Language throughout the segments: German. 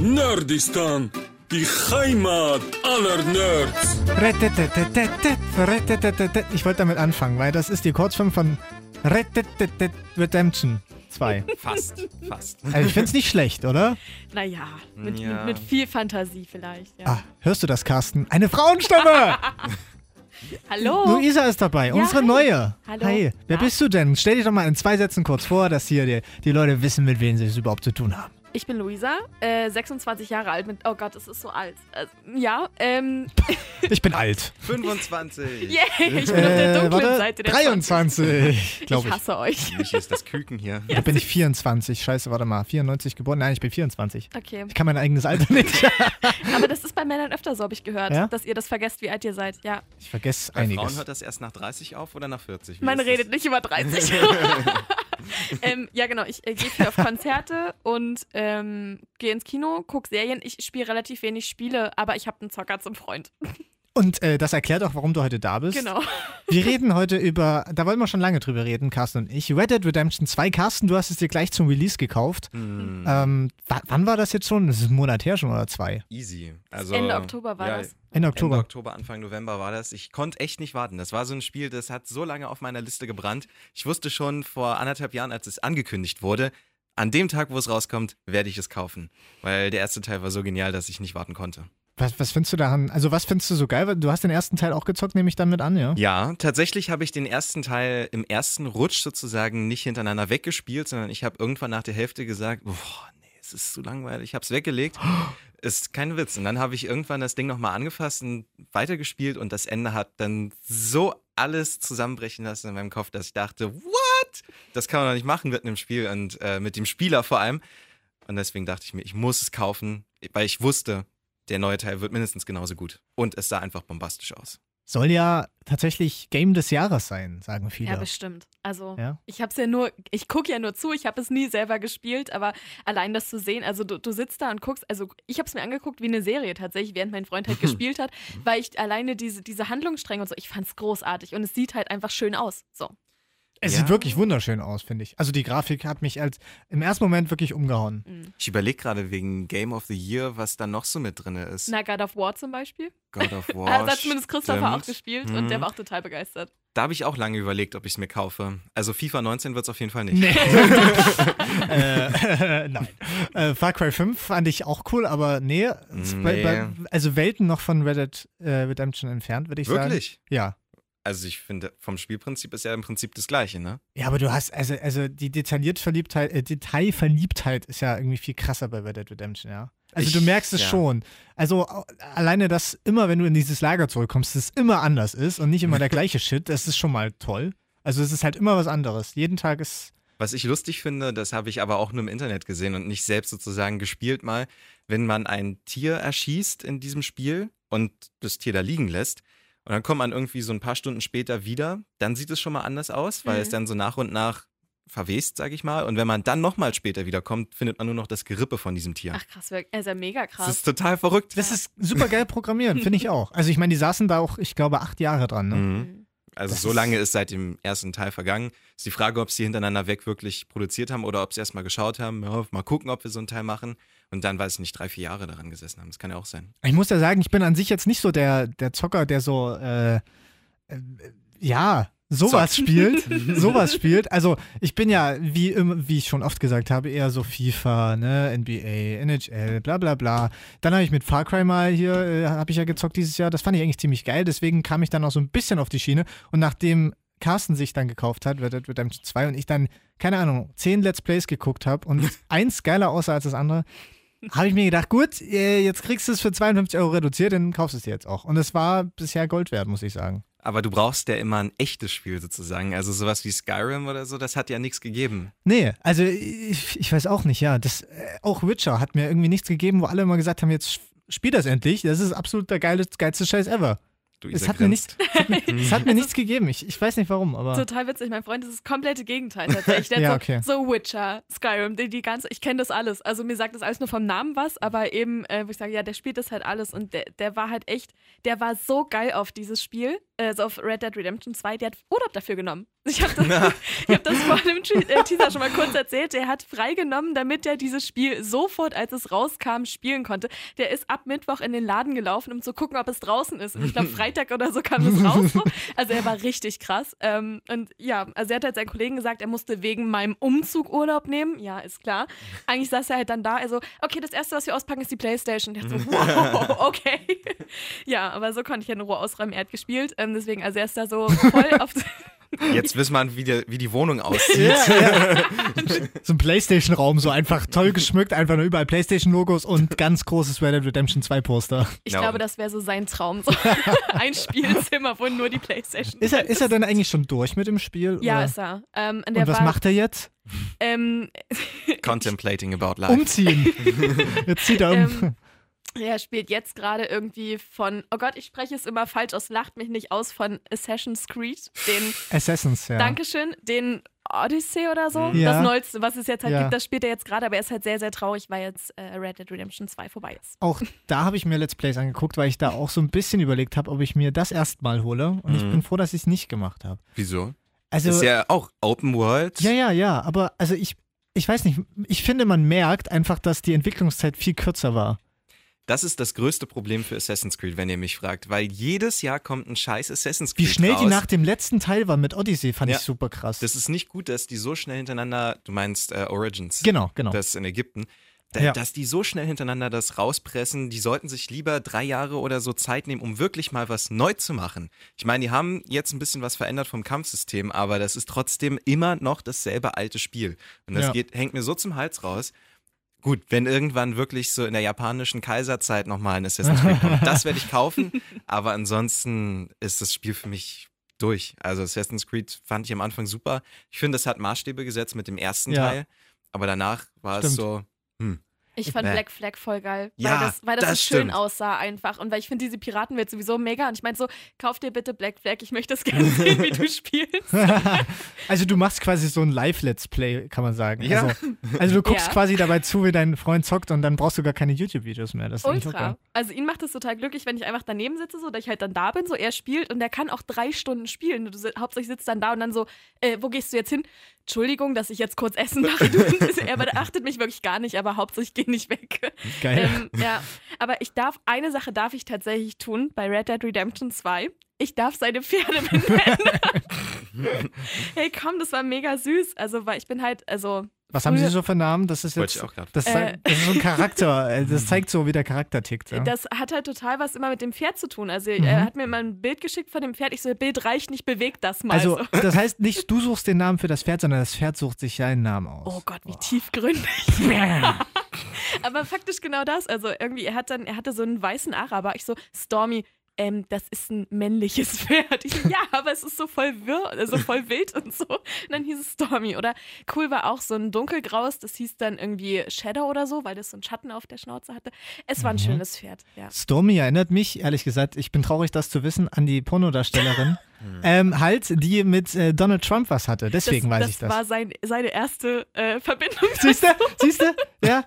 Nerdistan, die Heimat aller Nerds. Ich wollte damit anfangen, weil das ist die Kurzform von Redemption 2. Fast, fast. Also ich finde es nicht schlecht, oder? Naja, mit, Ja. mit, mit viel Fantasie vielleicht. Ja. Ah, hörst du das, Carsten? Eine Frauenstimme! Hallo? Luisa ist dabei, unsere hi. neue. Hallo. Hi, wer Na? bist du denn? Stell dich doch mal in zwei Sätzen kurz vor, dass hier die, die Leute wissen, mit wem sie es überhaupt zu tun haben. Ich bin Luisa, äh, 26 Jahre alt. Mit, oh Gott, es ist so alt. Also, ja, ähm, Ich bin alt. 25. yay, ich bin auf der dunklen Äh, warte, Seite der 23, 20. glaube Ich ich. hasse euch. Mich ist das Küken hier. Da bin ich 24. Scheiße, warte mal. 94 geboren? Nein, ich bin 24. Okay. Ich kann mein eigenes Alter nicht. Aber das ist bei Männern öfter so, habe ich gehört, Ja? dass ihr das vergesst, wie alt ihr seid. Ja. Ich vergesse Bei Frauen einiges. hört das erst nach 30 auf oder nach 40? Wie Man redet nicht über 30. ähm, ja, genau. Ich äh, gehe viel auf Konzerte und ähm, gehe ins Kino, gucke Serien. Ich spiele relativ wenig Spiele, aber ich habe einen Zocker zum Freund. Und äh, das erklärt auch, warum du heute da bist. Genau. Wir reden heute über, da wollen wir schon lange drüber reden, Carsten und ich. Red Dead Redemption 2. Carsten, du hast es dir gleich zum Release gekauft. das? Hm, Ähm, wa- wann war das jetzt schon? Das ist ein Monat her schon oder zwei? easy. Also, Ende Oktober war ja, das. Ende Oktober. Ende Oktober, Anfang November war das. Ich konnte echt nicht warten. Das war so ein Spiel, das hat so lange auf meiner Liste gebrannt. Ich wusste schon vor anderthalb Jahren, als es angekündigt wurde, an dem Tag, wo es rauskommt, werde ich es kaufen. Weil der erste Teil war so genial, dass ich nicht warten konnte. Was, was findest du daran? Also, was findest du so geil? Du hast den ersten Teil auch gezockt, nehme ich dann mit an, ja? Ja, tatsächlich habe ich den ersten Teil im ersten Rutsch sozusagen nicht hintereinander weggespielt, sondern ich habe irgendwann nach der Hälfte gesagt, boah, nee, es ist zu langweilig, ich habe es weggelegt. Ist kein Witz. Und dann habe ich irgendwann das Ding nochmal angefasst und weitergespielt und das Ende hat dann so alles zusammenbrechen lassen in meinem Kopf, dass ich dachte, what? Das kann man doch nicht machen mit einem Spiel und äh, mit dem Spieler vor allem. Und deswegen dachte ich mir, ich muss es kaufen, weil ich wusste, der neue Teil wird mindestens genauso gut. Und es sah einfach bombastisch aus. Soll ja tatsächlich Game des Jahres sein, sagen viele. Ja, bestimmt. Also, Ja? ich habe es ja nur, ich gucke ja nur zu, ich habe es nie selber gespielt, aber allein das zu sehen, also du, du sitzt da und guckst, also ich habe es mir angeguckt wie eine Serie tatsächlich, während mein Freund halt gespielt hat, weil ich alleine diese, diese Handlungsstränge und so, ich fand es großartig und es sieht halt einfach schön aus. So. Es Ja. sieht wirklich wunderschön aus, finde ich. Also, die Grafik hat mich als im ersten Moment wirklich umgehauen. Mhm. Ich überlege gerade wegen Game of the Year, was da noch so mit drin ist. Na, God of War zum Beispiel. God of War. da hat zumindest Christopher auch stimmt. gespielt und der Mhm. war auch total begeistert. Da habe ich auch lange überlegt, ob ich es mir kaufe. Also FIFA 19 wird es auf jeden Fall nicht. Nee. äh, nein. Äh, Far Cry 5 fand ich auch cool, aber nee. Nee. Bei, bei, also Welten noch von Red Dead äh, Redemption entfernt, würde ich sagen. Wirklich? Ja. Also ich finde, vom Spielprinzip ist ja im Prinzip das gleiche, ne? Ja, aber du hast, also, also die detailliert Verliebtheit, äh, Detailverliebtheit ist ja irgendwie viel krasser bei Red Dead Redemption, ja. Also Ich- du merkst es ja. schon. Also alleine, dass immer, wenn du in dieses Lager zurückkommst, es immer anders ist und nicht immer der gleiche Shit, das ist schon mal toll. Also es ist halt immer was anderes. Jeden Tag ist. Was ich lustig finde, das habe ich aber auch nur im Internet gesehen und nicht selbst sozusagen gespielt mal, wenn man ein Tier erschießt in diesem Spiel und das Tier da liegen lässt und dann kommt man irgendwie so ein paar Stunden später wieder, dann sieht es schon mal anders aus, weil Mhm. es dann so nach und nach verwest, sag ich mal. Und wenn man dann nochmal später wiederkommt, findet man nur noch das Gerippe von diesem Tier. Ach krass, er ist ja mega das krass. ist total verrückt. Das ist super geil programmieren, finde ich auch. Also ich meine, die saßen da auch, ich glaube, acht Jahre dran, ne? Mhm. Mhm. Also Das so ist- lange ist seit dem ersten Teil vergangen. Ist die Frage, ob sie hintereinander weg wirklich produziert haben oder ob sie erstmal geschaut haben, ja, mal gucken, ob wir so einen Teil machen. Und dann, weiß ich nicht, drei, vier Jahre daran gesessen haben. Das kann ja auch sein. Ich muss ja sagen, ich bin an sich jetzt nicht so der, der Zocker, der so, äh, äh, ja, sowas Zockt. spielt. sowas spielt. Also ich bin ja, wie, wie ich schon oft gesagt habe, eher so FIFA, ne, NBA, NHL, bla bla bla. Dann habe ich mit Far Cry mal hier, äh, habe ich ja gezockt dieses Jahr. Das fand ich eigentlich ziemlich geil. Deswegen kam ich dann auch so ein bisschen auf die Schiene. Und nachdem Carsten sich dann gekauft hat, Red Dead Redemption 2, und ich dann, keine Ahnung, zehn Let's Plays geguckt habe und eins geiler aussah als das andere, habe ich mir gedacht, gut, äh, jetzt kriegst du es für 52 Euro reduziert, dann kaufst du es dir jetzt auch. Und es war bisher Gold wert, muss ich sagen. Aber du brauchst ja immer ein echtes Spiel sozusagen. Also sowas wie Skyrim oder so, das hat ja nichts gegeben. Nee, also ich, ich weiß auch nicht, ja. Das, äh, auch Witcher hat mir irgendwie nichts gegeben, wo alle immer gesagt haben, jetzt spiel das endlich. Das ist absolut der geile, geilste Scheiß ever. Du Es hat mir grinst. Es hat mir nichts gegeben. Ich, ich weiß nicht warum, aber. Total witzig. Mein Freund ist das komplette Gegenteil tatsächlich. Der Ja, hat okay. so, so Witcher, Skyrim, die, die ganze, ich kenne das alles. Also mir sagt das alles nur vom Namen was, aber eben, äh, wo ich sage, ja, der spielt das halt alles und der, der war halt echt, der war so geil auf dieses Spiel. Also auf Red Dead Redemption 2, der hat Urlaub dafür genommen. Ich habe das, ich hab das vor dem äh, Teaser schon mal kurz erzählt. Der hat freigenommen, damit er dieses Spiel sofort, als es rauskam, spielen konnte. Der ist ab Mittwoch in den Laden gelaufen, um zu gucken, ob es draußen ist. Und ich glaube, Freitag oder so kam es raus. So. Also er war richtig krass. Ähm, und ja, also er hat halt seinen Kollegen gesagt, er musste wegen meinem Umzug Urlaub nehmen. Ja, ist klar. Eigentlich saß er halt dann da, also, okay, das Erste, was wir auspacken, ist die Playstation. Der so, wow, okay. Ja, aber so konnte ich ja in Ruhe ausräumen. Er hat gespielt. Ähm, deswegen, also er ist da so voll auf. Jetzt wissen wir, wie, der, wie die Wohnung aussieht. Ja, ja. So ein Playstation-Raum, so einfach toll geschmückt, einfach nur überall Playstation-Logos und ganz großes Red Dead Redemption 2 Poster. Ich Ja, glaube, und- das wäre so sein Traum. So ein Spielzimmer, wo nur die Playstation Ist er, ist er denn eigentlich schon durch mit dem Spiel? Ja, oder? ist er. Ähm, und was war, macht er jetzt? Ähm, Contemplating about life. Umziehen. Jetzt zieht er um. Ähm, er spielt jetzt gerade irgendwie von, oh Gott, ich spreche es immer falsch aus, lacht mich nicht aus, von Assassin's Creed, den, Assassins, ja. Dankeschön, den Odyssey oder so. Ja. Das Neueste, was es jetzt halt Ja. gibt, das spielt er jetzt gerade, aber er ist halt sehr, sehr traurig, weil jetzt äh, Red Dead Redemption 2 vorbei ist. Auch da habe ich mir Let's Plays angeguckt, weil ich da auch so ein bisschen überlegt habe, ob ich mir das erstmal hole. Und ich Mhm. bin froh, dass ich es nicht gemacht habe. Wieso? Also, ist ja auch Open World. ja, ja, ja, aber also ich, ich weiß nicht, ich finde, man merkt einfach, dass die Entwicklungszeit viel kürzer war. Das ist das größte Problem für Assassin's Creed, wenn ihr mich fragt. Weil jedes Jahr kommt ein scheiß Assassin's Creed Wie schnell raus. die nach dem letzten Teil war mit Odyssey, fand Ja. ich super krass. Das ist nicht gut, dass die so schnell hintereinander, du meinst äh, Origins, genau, genau. das in Ägypten, da, Ja. dass die so schnell hintereinander das rauspressen, die sollten sich lieber drei Jahre oder so Zeit nehmen, um wirklich mal was neu zu machen. Ich meine, die haben jetzt ein bisschen was verändert vom Kampfsystem, aber das ist trotzdem immer noch dasselbe alte Spiel. Und das Ja. geht, hängt mir so zum Hals raus. Gut, wenn irgendwann wirklich so in der japanischen Kaiserzeit nochmal ein Assassin's Creed kommt, das werde ich kaufen. Aber ansonsten ist das Spiel für mich durch. Also Assassin's Creed fand ich am Anfang super. Ich finde, es hat Maßstäbe gesetzt mit dem ersten Ja. Teil. Aber danach war es Stimmt. so, hm. Ich fand. Black Flag voll geil, Ja, weil das, weil das, das so schön aussah einfach und weil ich finde diese Piratenwelt sowieso mega und ich meine so, kauf dir bitte Black Flag, ich möchte das gerne sehen, wie du spielst. also du machst quasi so ein Live-Let's Play, kann man sagen. Ja. Also, also du guckst Ja. quasi dabei zu, wie dein Freund zockt und dann brauchst du gar keine YouTube-Videos mehr. Das Ultra. Also ihn macht es total glücklich, wenn ich einfach daneben sitze, so dass ich halt dann da bin, so er spielt und der kann auch drei Stunden spielen. Du hauptsächlich sitzt dann da und dann so, äh, wo gehst du jetzt hin? Entschuldigung, dass ich jetzt kurz Essen mache. Du, er beachtet mich wirklich gar nicht, aber hauptsächlich geh nicht weg. Geil. Ähm, ja, aber ich darf, eine Sache darf ich tatsächlich tun bei Red Dead Redemption 2. Ich darf seine Pferde benennen. hey, komm, das war mega süß. Also, weil ich bin halt, also. Was haben sie so für Namen? Das ist jetzt. Das, Äh. das ist so ein Charakter. äh, Das zeigt so, wie der Charakter tickt. Ja. Das hat halt total was immer mit dem Pferd zu tun. Also, Mhm. er hat mir mal ein Bild geschickt von dem Pferd. Ich so, Bild reicht nicht, bewegt das mal. Also, so. das heißt nicht, du suchst den Namen für das Pferd, sondern das Pferd sucht sich seinen Namen aus. Oh Gott, wie tiefgründig. Aber faktisch genau das. Also irgendwie, er hat dann, er hatte so einen weißen Araber. Ich so, Stormy, ähm, das ist ein männliches Pferd. Ich so, ja, aber es ist so voll wirr, also voll wild und so. Und dann hieß es Stormy. Oder cool war auch so ein dunkelgraues, das hieß dann irgendwie Shadow oder so, weil das so einen Schatten auf der Schnauze hatte. Es war ein Mhm. schönes Pferd, ja. Stormy erinnert mich, ehrlich gesagt, ich bin traurig, das zu wissen, an die Pornodarstellerin. ähm, halt, die mit äh, Donald Trump was hatte. Deswegen das, weiß das ich das. war sein, seine erste äh, Verbindung. Siehst du? Siehst du? Ja.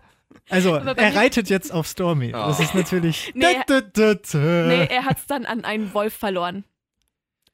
Also, er reitet jetzt auf Stormy. Oh. Das ist natürlich. Nee, Da, da, da, da. Nee, er hat es dann an einen Wolf verloren.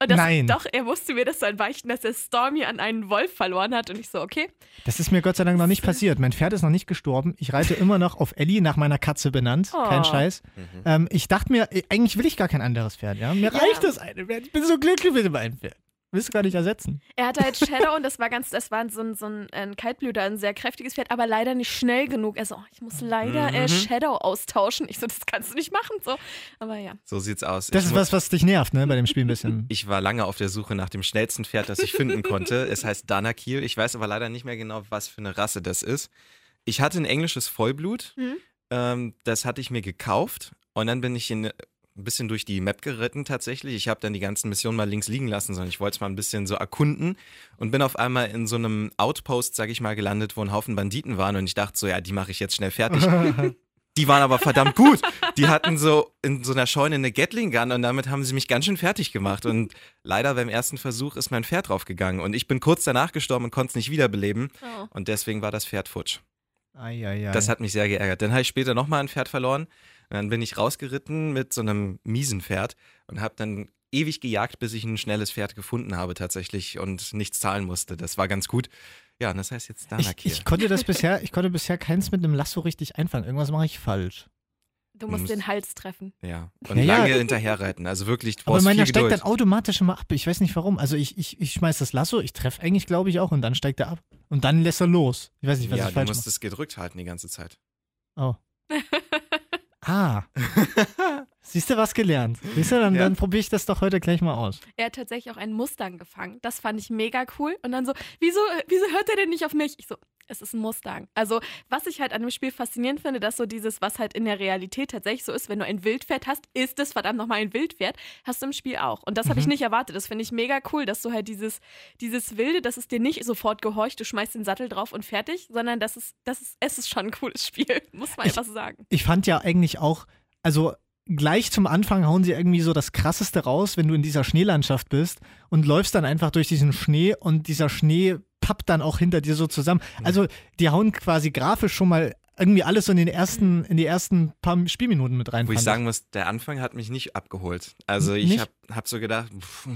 Und das, Nein. Doch, er musste mir das dann beichten, dass er Stormy an einen Wolf verloren hat. Und ich so, okay. Das ist mir Gott sei Dank noch nicht passiert. Mein Pferd ist noch nicht gestorben. Ich reite immer noch auf Ellie, nach meiner Katze benannt. Oh. Kein Scheiß. Ähm, ich dachte mir, äh, eigentlich will ich gar kein anderes Pferd. Ja? Mir Ja. reicht das eine Pferd. Ich bin so glücklich mit dem einen Pferd. Willst du gar nicht ersetzen. Er hatte halt Shadow und das war ganz, das war so ein, so ein, ein Kaltblüter, ein sehr kräftiges Pferd, aber leider nicht schnell genug. Also, oh, ich muss leider äh, Mhm. Shadow austauschen. Ich so, das kannst du nicht machen. So. Aber ja. So sieht's aus. Das ich ist was, was dich nervt, ne, bei dem Spiel ein bisschen. Ich war lange auf der Suche nach dem schnellsten Pferd, das ich finden konnte. Es heißt Danakil. Ich weiß aber leider nicht mehr genau, was für eine Rasse das ist. Ich hatte ein englisches Vollblut. Mhm. Ähm, das hatte ich mir gekauft. Und dann bin ich in, ein bisschen durch die Map geritten tatsächlich. Ich habe dann die ganzen Missionen mal links liegen lassen, sondern ich wollte es mal ein bisschen so erkunden und bin auf einmal in so einem Outpost, sag ich mal, gelandet, wo ein Haufen Banditen waren und ich dachte so, ja, die mache ich jetzt schnell fertig. Die waren aber verdammt gut. Die hatten so in so einer Scheune eine Gatling Gun und damit haben sie mich ganz schön fertig gemacht. Und leider beim ersten Versuch ist mein Pferd draufgegangen. Und ich bin kurz danach gestorben und konnte es nicht wiederbeleben. Oh. Und deswegen war das Pferd futsch. Eieiei. Das hat mich sehr geärgert. Dann habe ich später nochmal ein Pferd verloren. Und dann bin ich rausgeritten mit so einem miesen Pferd und habe dann ewig gejagt, bis ich ein schnelles Pferd gefunden habe tatsächlich und nichts zahlen musste. Das war ganz gut. Ja, und das heißt jetzt Ich, Danak hier. ich konnte das bisher, ich konnte bisher keins mit einem Lasso richtig einfangen. Irgendwas mache ich falsch. Du musst muss- den Hals treffen. ja, und Ja, ja. lange hinterherreiten. Also wirklich, du Aber meiner steigt dann automatisch immer ab. Ich weiß nicht warum. Also ich, ich, ich schmeiß das Lasso, ich treffe eigentlich, glaube ich, auch und dann steigt er ab. Und dann lässt er los. Ich weiß nicht, was ja, ich du falsch musst mache. es gedrückt halten die ganze Zeit. Oh. Ah. Siehst du, was gelernt? Siehst du, dann, Ja. dann probiere ich das doch heute gleich mal aus. Er hat tatsächlich auch einen Mustang gefangen. Das fand ich mega cool. Und dann so, wieso, wieso hört er denn nicht auf mich? Ich so, es ist ein Mustang. Also, was ich halt an dem Spiel faszinierend finde, dass so dieses, was halt in der Realität tatsächlich so ist, wenn du ein Wildpferd hast, ist es verdammt nochmal ein Wildpferd, hast du im Spiel auch. Und das habe ich Mhm. nicht erwartet. Das finde ich mega cool, dass du halt dieses, dieses Wilde, dass es dir nicht sofort gehorcht, du schmeißt den Sattel drauf und fertig, sondern das ist, das ist, es ist schon ein cooles Spiel, muss man Ich- einfach so sagen. Ich fand ja eigentlich auch, also gleich zum Anfang hauen sie irgendwie so das Krasseste raus, wenn du in dieser Schneelandschaft bist und läufst dann einfach durch diesen Schnee und dieser Schnee pappt dann auch hinter dir so zusammen. Also die hauen quasi grafisch schon mal irgendwie alles so in den ersten, in die ersten paar Spielminuten mit rein. Wo ich sagen muss, der Anfang hat mich nicht abgeholt. Also ich habe hab so gedacht, pff,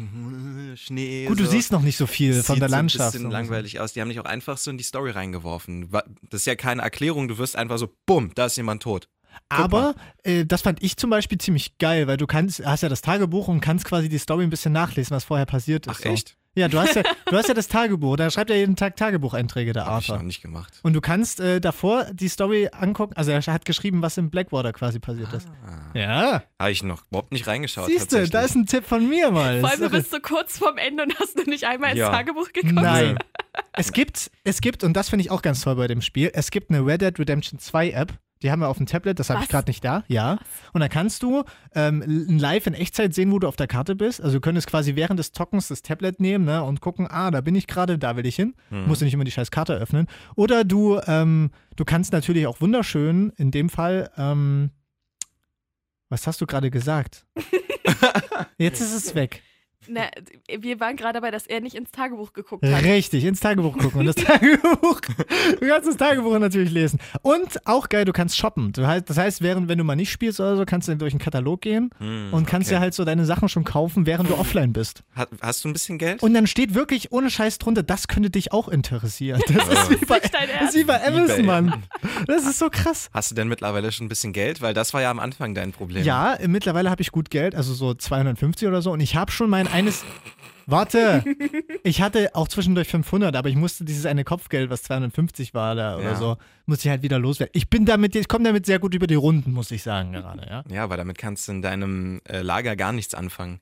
Schnee. Gut, du so. siehst noch nicht so viel Sieht von der so Landschaft. ein bisschen und so. langweilig aus. Die haben dich auch einfach so in die Story reingeworfen. Das ist ja keine Erklärung, du wirst einfach so, bumm, da ist jemand tot. Aber äh, das fand ich zum Beispiel ziemlich geil, weil du kannst, hast ja das Tagebuch und kannst quasi die Story ein bisschen nachlesen, was vorher passiert ist. Ach so. echt? Ja, du hast ja, du hast ja das Tagebuch, da schreibt er jeden Tag Tagebucheinträge, der Hab ich Arthur. noch nicht gemacht. Und du kannst äh, davor die Story angucken, also er hat geschrieben, was im Blackwater quasi passiert ist. Ah, Ja, Habe ich noch überhaupt nicht reingeschaut. siehst du, da ist ein Tipp von mir mal. Vor allem, du ist bist so kurz vorm Ende und hast du nicht einmal ins Ja. Tagebuch geguckt. Nein. Es gibt, es gibt, und das finde ich auch ganz toll bei dem Spiel, es gibt eine Red Dead Redemption 2 App. Die haben wir auf dem Tablet, das habe ich gerade nicht da. Ja. Und da kannst du ähm, live in Echtzeit sehen, wo du auf der Karte bist. Also du könntest quasi während des Zockens das Tablet nehmen ne, und gucken, ah, da bin ich gerade, da will ich hin. Hm. Musst du nicht immer die scheiß Karte öffnen. Oder du, ähm, du kannst natürlich auch wunderschön, in dem Fall, ähm, was hast du gerade gesagt? Jetzt ist es weg. Na, wir waren gerade dabei, dass er nicht ins Tagebuch geguckt hat. Richtig, ins Tagebuch gucken. Und das Tagebuch, du kannst das Tagebuch natürlich lesen. Und auch geil, du kannst shoppen. Du das heißt, während, wenn du mal nicht spielst oder so, kannst du durch einen Katalog gehen Hm, und kannst okay. dir halt so deine Sachen schon kaufen, während du offline bist. Hat, hast du ein bisschen Geld? Und dann steht wirklich ohne Scheiß drunter, das könnte dich auch interessieren. Das ist wie bei, das ist wie bei? Amazon. Mann. Das ist so krass. Hast du denn mittlerweile schon ein bisschen Geld? Weil das war ja am Anfang dein Problem. Ja, mittlerweile habe ich gut Geld, also so 250 oder so. Und ich habe schon mein eines. Warte, ich hatte auch zwischendurch 500, aber ich musste dieses eine Kopfgeld, was 250 war da oder Ja. so, musste ich halt wieder loswerden. Ich bin damit, ich komme damit sehr gut über die Runden, muss ich sagen gerade, ja. Ja, weil damit kannst du in deinem äh, Lager gar nichts anfangen.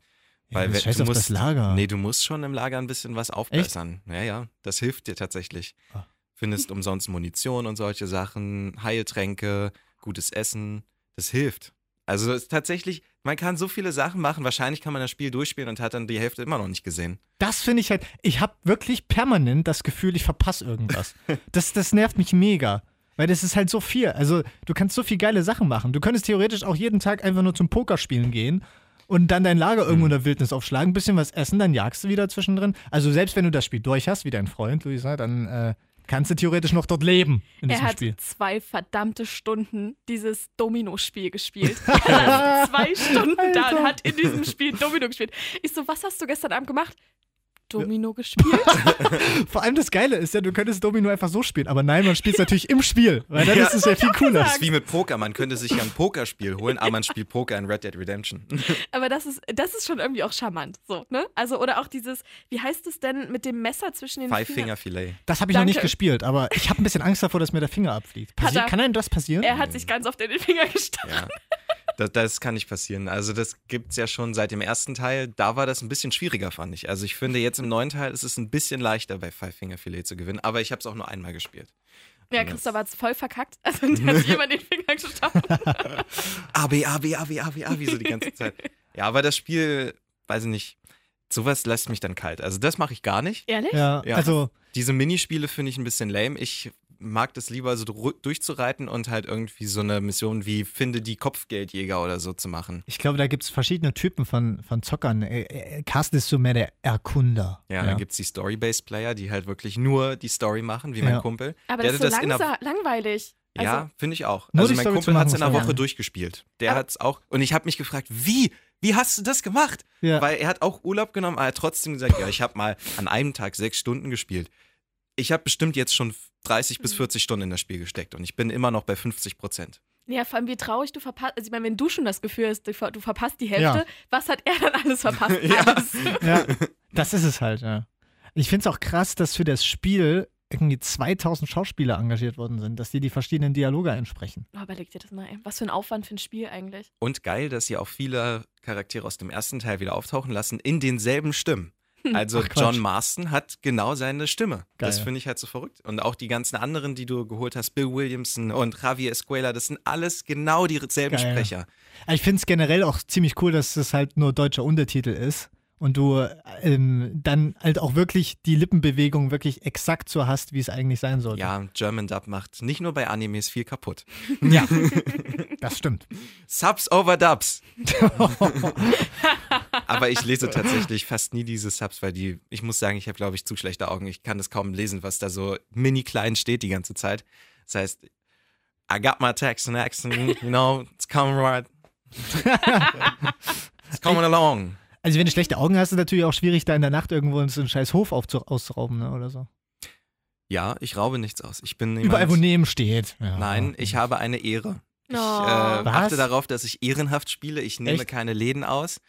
Weil das wenn- scheiß du auf musst, das Lager. Nee, du musst schon im Lager ein bisschen was aufbessern. Ja, ja, das hilft dir tatsächlich. Ah. Findest umsonst Munition und solche Sachen, Heiltränke, gutes Essen. Das hilft. Also es ist tatsächlich, man kann so viele Sachen machen. Wahrscheinlich kann man das Spiel durchspielen und hat dann die Hälfte immer noch nicht gesehen. Das finde ich halt, ich habe wirklich permanent das Gefühl, ich verpasse irgendwas. das, das nervt mich mega. Weil das ist halt so viel. Also, du kannst so viel geile Sachen machen. Du könntest theoretisch auch jeden Tag einfach nur zum Pokerspielen gehen und dann dein Lager irgendwo in der Wildnis aufschlagen, ein bisschen was essen, dann jagst du wieder zwischendrin. Also, selbst wenn du das Spiel durch hast, wie dein Freund, Luisa, dann äh, kannst du theoretisch noch dort leben in Er diesem hat Spiel. zwei verdammte Stunden dieses Domino-Spiel gespielt. Er saß zwei Stunden da und hat in diesem Spiel Domino gespielt. Ich so, was hast du gestern Abend gemacht? Domino gespielt? Vor allem das Geile ist ja, du könntest Domino einfach so spielen, aber nein, man spielt es natürlich im Spiel, weil dann Ja. ist es ja viel cooler. Das ist wie mit Poker. Man könnte sich ja ein Pokerspiel holen, aber man spielt Poker in Red Dead Redemption. Aber das ist, das ist schon irgendwie auch charmant. So, ne? Also, oder auch dieses, wie heißt es denn mit dem Messer zwischen den Five Fingern? Finger Filet. Das habe ich noch nicht Danke. gespielt, aber ich habe ein bisschen Angst davor, dass mir der Finger abfliegt. Passi er. kann einem das passieren? Er hat sich ganz oft in den Finger gestochen. Ja. Das, das kann nicht passieren. Also das gibt es ja schon seit dem ersten Teil. Da war das ein bisschen schwieriger, fand ich. Also ich finde, jetzt im neuen Teil ist es ein bisschen leichter, bei Five Finger Filet zu gewinnen. Aber ich habe es auch nur einmal gespielt. Ja, Christoph hat es voll verkackt. Also, der hat sich immer in den Finger gestochen. AB, AB, AB, AB, AB, so die ganze Zeit. Ja, aber das Spiel, weiß ich nicht, sowas lässt mich dann kalt. Also das mache ich gar nicht. Ehrlich? Ja, Ja. also Diese Minispiele finde ich ein bisschen lame. Ich mag das lieber so durchzureiten und halt irgendwie so eine Mission wie Finde die Kopfgeldjäger oder so zu machen. ich glaube, da gibt es verschiedene Typen von, von Zockern. Äh, äh, Carsten ist so mehr der Erkunder. Ja, dann gibt es die Story-Based Player, die halt wirklich nur die Story machen, wie mein Ja. Kumpel. Aber Der das ist so das langweilig. Also, ja, finde ich auch. Also mein Story Kumpel hat es in einer Woche auch- durchgespielt. Der hat es auch. Und ich habe mich gefragt, wie wie hast du das gemacht? Ja. Weil er hat auch Urlaub genommen, aber er hat trotzdem gesagt, ja, ich habe mal an einem Tag sechs Stunden gespielt. Ich habe bestimmt jetzt schon 30 bis 40 Stunden in das Spiel gesteckt und ich bin immer noch bei 50 Prozent. Ja, vor allem wie traurig du verpasst. Also ich meine, wenn du schon das Gefühl hast, du ver- du verpasst die Hälfte, Ja. was hat er dann alles verpasst? Ja. Alles. Ja, das ist es halt, ja. Ich finde es auch krass, dass für das Spiel irgendwie 2000 Schauspieler engagiert worden sind, dass die die verschiedenen Dialoge einsprechen. Oh, überleg dir das mal, ey. was für ein Aufwand für ein Spiel eigentlich. Und geil, dass sie auch viele Charaktere aus dem ersten Teil wieder auftauchen lassen in denselben Stimmen. Also Ach. John Marston hat genau seine Stimme. Das Geil. finde ich halt so verrückt. Und auch die ganzen anderen, die du geholt hast, Bill Williamson und Javier Escuela, das sind alles genau dieselben Geil. Sprecher. Ich finde es generell auch ziemlich cool, dass es halt nur deutscher Untertitel ist und du ähm, dann halt auch wirklich die Lippenbewegung wirklich exakt so hast, wie es eigentlich sein sollte. Ja, German Dub macht nicht nur bei Animes viel kaputt. ja. das stimmt. Subs over Dubs. Aber ich lese tatsächlich fast nie diese Subs, weil die, ich muss sagen, ich habe, glaube ich, zu schlechte Augen. Ich kann das kaum lesen, was da so mini klein steht die ganze Zeit. Das heißt, I got my text and accent, you know, it's coming right. It's coming along. Also wenn du schlechte Augen hast, ist es natürlich auch schwierig, da in der Nacht irgendwo so einen scheiß Hof auszurauben ne, oder so. Ja, ich raube nichts aus. Ich bin Überall, wo Neben steht. Ja. Nein, ich habe eine Ehre. Ich äh, Oh. achte darauf, dass ich ehrenhaft spiele. Ich nehme Echt? keine Läden aus.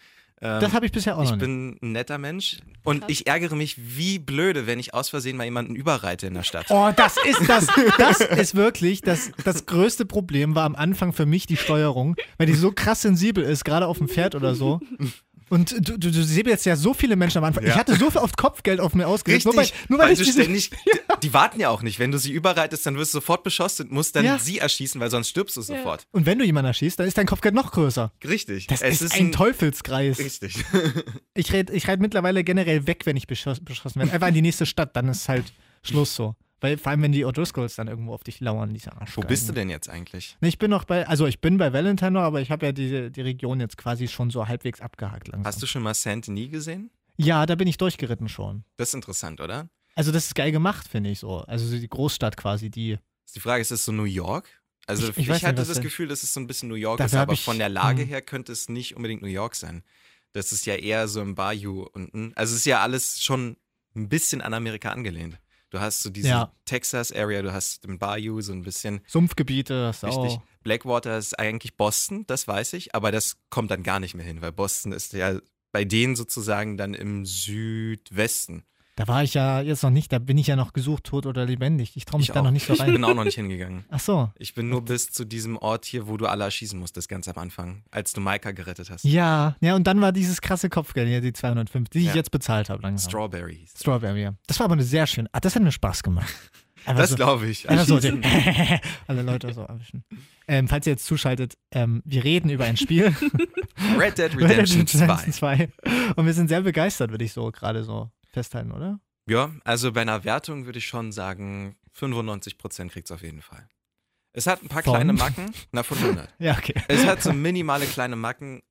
Ähm, Das habe ich bisher auch ich noch nicht. bin ein netter Mensch und Krass. ich ärgere mich wie blöde, wenn ich aus Versehen mal jemanden überreite in der Stadt. Oh, das ist das. Das ist wirklich das, das größte Problem war am Anfang für mich die Steuerung, weil die so krass sensibel ist, gerade auf dem Pferd oder so. Und du, du, du siehst jetzt ja so viele Menschen am Anfang. Ich Ja. hatte so viel oft Kopfgeld auf mir ausgelegt. Nur weil, nur weil, weil ich du diese, ständig, die warten ja auch nicht. Wenn du sie überreitest, dann wirst du sofort beschossen und musst dann Ja. sie erschießen, weil sonst stirbst du sofort. Und wenn du jemanden erschießt, dann ist dein Kopfgeld noch größer. Richtig. Das es ist, ein Teufelskreis. Richtig. Ich reite ich reite mittlerweile generell weg, wenn ich beschoss, beschossen werde. Einfach in die nächste Stadt, dann ist halt Schluss so. Weil vor allem, wenn die O'Driscolls dann irgendwo auf dich lauern, diese Arsch. Wo bist du denn jetzt eigentlich? Ich bin noch bei, also ich bin bei Valentine noch, aber ich habe ja die, die Region jetzt quasi schon so halbwegs abgehakt langsam. Hast du schon mal Saint-Denis gesehen? Ja, da bin ich durchgeritten schon. Das ist interessant, oder? Also das ist geil gemacht, finde ich so. Also so die Großstadt quasi, die. Die Frage ist, ist es so New York? Also Ich- ich, ich nicht, hatte was das Gefühl, dass es so ein bisschen New York ist, aber ich- von der Lage hm. her könnte es nicht unbedingt New York sein. Das ist ja eher so im Bayou unten. Also es ist ja alles schon ein bisschen an Amerika angelehnt. Du hast so diese Ja. Texas-Area, du hast den Bayou so ein bisschen. Sumpfgebiete, das Richtig. auch. Blackwater ist eigentlich Boston, das weiß ich, aber das kommt dann gar nicht mehr hin, weil Boston ist ja bei denen sozusagen dann im Südwesten. Da war ich ja jetzt noch nicht, da bin ich ja noch gesucht, tot oder lebendig. Ich traue mich Ich da auch. noch nicht so Ich rein. bin auch noch nicht hingegangen. Ach so. Ich bin nur bis zu diesem Ort hier, wo du alle erschießen musstest, ganz am Anfang, als du Maika gerettet hast. Ja, ja, und dann war dieses krasse Kopfgeld hier, die 250, die ich Ja. jetzt bezahlt habe langsam. Strawberry. Strawberry, ja. Das war aber eine sehr schöne. Ah, das hat mir Spaß gemacht. Einfach Das so, glaube ich. so alle Leute so erwischen. Ähm, falls ihr jetzt zuschaltet, ähm, wir reden über ein Spiel. Red Dead Red Dead Redemption 2. 2. Und wir sind sehr begeistert, würde ich so gerade so festhalten, oder? Ja, also bei einer Wertung würde ich schon sagen, 95% kriegt es auf jeden Fall. Es hat ein paar Von? kleine Macken, na von 100. Ja, okay. Es hat so minimale kleine Macken,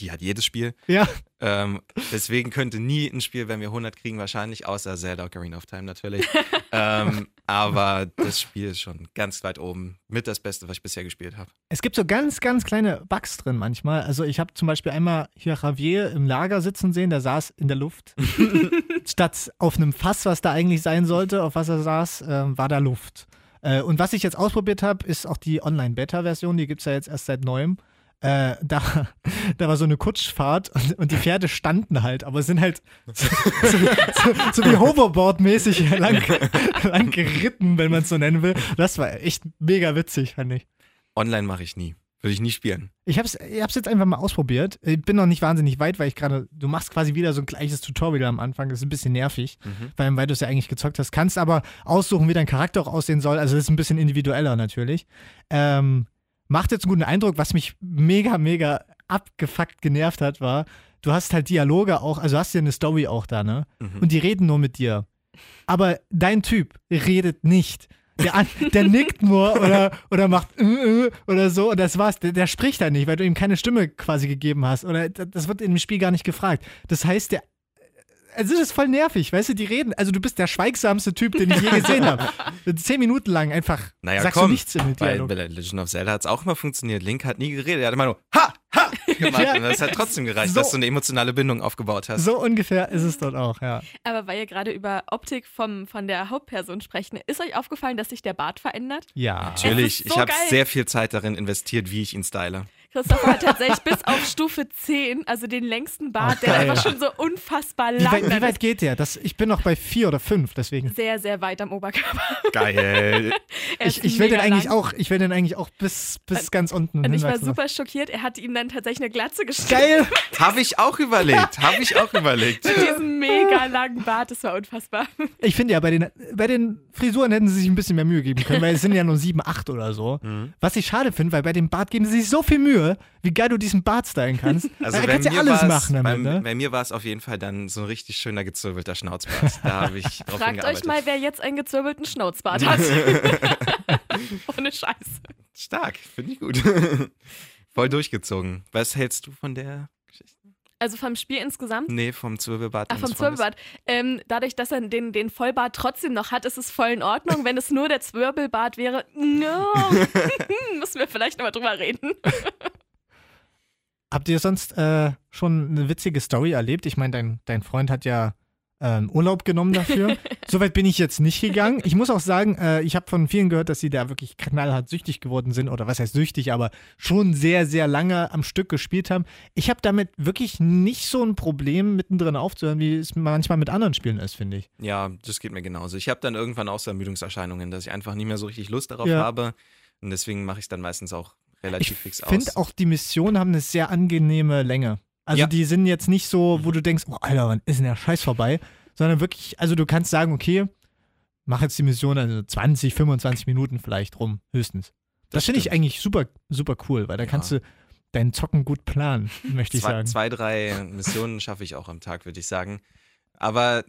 die hat jedes Spiel. Ja, Ähm, deswegen könnte nie ein Spiel, wenn wir 100 kriegen, wahrscheinlich, außer Zelda Ocarina of Time natürlich. ähm, aber das Spiel ist schon ganz weit oben. Mit das Beste, was ich bisher gespielt habe. es gibt so ganz, ganz kleine Bugs drin manchmal. Also ich habe zum Beispiel einmal hier Javier im Lager sitzen sehen, der saß in der Luft. Statt auf einem Fass, was da eigentlich sein sollte, auf was er saß, ähm, war da Luft. Äh, und was ich jetzt ausprobiert habe, ist auch die Online-Beta-Version, die gibt es ja jetzt erst seit neuem. Äh, da, da war so eine Kutschfahrt und, und die Pferde standen halt, aber sind halt so, so, so, so wie Hoverboard-mäßig lang, lang geritten, wenn man es so nennen will. Das war echt mega witzig, fand ich. Online mache ich nie. Würde ich nie spielen. Ich hab's, ich hab's jetzt einfach mal ausprobiert. Ich bin noch nicht wahnsinnig weit, weil ich gerade, du machst quasi wieder so ein gleiches Tutorial am Anfang. Das ist ein bisschen nervig, Mhm. weil, weil du es ja eigentlich gezockt hast. Kannst aber aussuchen, wie dein Charakter auch aussehen soll. Also das ist ein bisschen individueller natürlich. Ähm, macht jetzt einen guten Eindruck. Was mich mega, mega abgefuckt genervt hat, war, du hast halt Dialoge auch, also hast ja eine Story auch da, ne? Mhm. Und die reden nur mit dir. Aber dein Typ redet nicht. Der, der nickt nur oder, oder macht äh, äh, oder so und das war's. Der, der spricht da nicht, weil du ihm keine Stimme quasi gegeben hast. Oder das wird im Spiel gar nicht gefragt. Das heißt, der. Also das ist voll nervig, weißt du, die reden. Also du bist der schweigsamste Typ, den ich je gesehen habe. Zehn Minuten lang einfach Naja, sagst komm. du nichts im Bei, Dialog. bei Legend of Zelda hat es auch immer funktioniert. Link hat nie geredet. Er hat immer nur Ha! gemacht Ja. und das hat trotzdem gereicht, So. dass du eine emotionale Bindung aufgebaut hast. So ungefähr ist es dort auch, ja. Aber weil ihr gerade über Optik vom, von der Hauptperson sprechen, ist euch aufgefallen, dass sich der Bart verändert? Ja. Natürlich, so ich habe sehr viel Zeit darin investiert, wie ich ihn style. Christopher hat tatsächlich bis auf Stufe 10, also den längsten Bart, Oh, der einfach schon so unfassbar Wie lang weit, wie dann weit geht der? Das, ich bin noch bei vier oder fünf, deswegen. ist. Sehr, sehr weit am Oberkörper. Geil. Ich, ist ich will den eigentlich lang. auch, ich will den eigentlich auch bis, bis ganz unten Und ich war super schockiert. Er hat ihm dann tatsächlich eine Glatze geschnitten. Geil! habe ich auch überlegt, habe ich auch überlegt. Mit diesem mega langen Bart, das war unfassbar. Ich finde ja, bei den, bei den Frisuren hätten sie sich ein bisschen mehr Mühe geben können, weil es sind ja nur sieben, acht oder so. Mhm. Was ich schade finde, weil bei dem Bart geben sie sich so viel Mühe, wie geil du diesen Bart stylen kannst. Also da bei kannst ja alles machen damit, bei, ne? bei mir war es auf jeden Fall dann so ein richtig schöner gezirbelter Schnauzbart. Da habe ich drauf Fragt euch mal, wer jetzt einen gezwirbelten Schnauzbart hat. Ohne Scheiße. Stark, finde ich gut. Voll durchgezogen. Was hältst du von der Geschichte? Also vom Spiel insgesamt. Nee, vom Zwirbelbart. Ach, vom. Zwirbelbart. Ähm, dadurch, dass er den, den Vollbart trotzdem noch hat, ist es voll in Ordnung. Wenn es nur der Zwirbelbart wäre, no. müssen wir vielleicht nochmal drüber reden. Habt ihr sonst äh, schon eine witzige Story erlebt? Ich meine, dein, dein Freund hat ja ähm, Urlaub genommen dafür. Soweit bin ich jetzt nicht gegangen. Ich muss auch sagen, äh, ich habe von vielen gehört, dass sie da wirklich knallhart süchtig geworden sind. Oder was heißt süchtig, aber schon sehr, sehr lange am Stück gespielt haben. Ich habe damit wirklich nicht so ein Problem, mittendrin aufzuhören, wie es manchmal mit anderen Spielen ist, finde ich. Ja, das geht mir genauso. Ich habe dann irgendwann auch so Ermüdungserscheinungen, dass ich einfach nicht mehr so richtig Lust darauf Ja. habe. Und deswegen mache ich es dann meistens auch relativ Ich fix finde aus. auch, die Missionen haben eine sehr angenehme Länge. Also Ja. die sind jetzt nicht so, wo du denkst, oh Alter, wann ist denn der Scheiß vorbei? Sondern wirklich, also du kannst sagen, okay, mach jetzt die Mission also 20, 25 Minuten vielleicht rum, höchstens. Das, Das finde ich eigentlich super, super cool, weil da Ja. kannst du deinen Zocken gut planen, möchte ich zwei, sagen. zwei, drei Missionen schaffe ich auch am Tag, würde ich sagen. Aber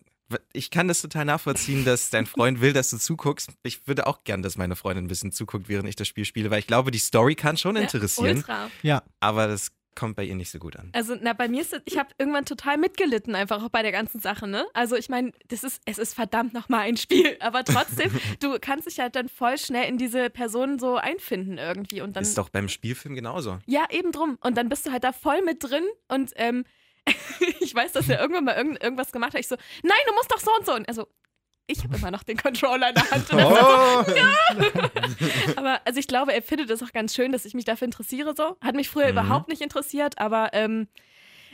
ich kann das total nachvollziehen, dass dein Freund will, dass du zuguckst. Ich würde auch gern, dass meine Freundin ein bisschen zuguckt, während ich das Spiel spiele, weil ich glaube, die Story kann schon interessieren, Ultra. Ja, aber das kommt bei ihr nicht so gut an. Also, na, bei mir ist es, ich habe irgendwann total mitgelitten, einfach auch bei der ganzen Sache, ne? Also, ich meine, das ist, es ist verdammt nochmal ein Spiel, aber trotzdem, du kannst dich halt dann voll schnell in diese Person so einfinden irgendwie und dann. Ist doch beim Spielfilm genauso. Ja, eben drum. Und dann bist du halt da voll mit drin und ähm, ich weiß, dass er irgendwann mal irgend, irgendwas gemacht hat. Ich so, nein, du musst doch so und so. Und also, ich habe immer noch den Controller in der Hand. Und Oh. aber also ich glaube, er findet es auch ganz schön, dass ich mich dafür interessiere. So hat mich früher Mhm. überhaupt nicht interessiert, aber ähm,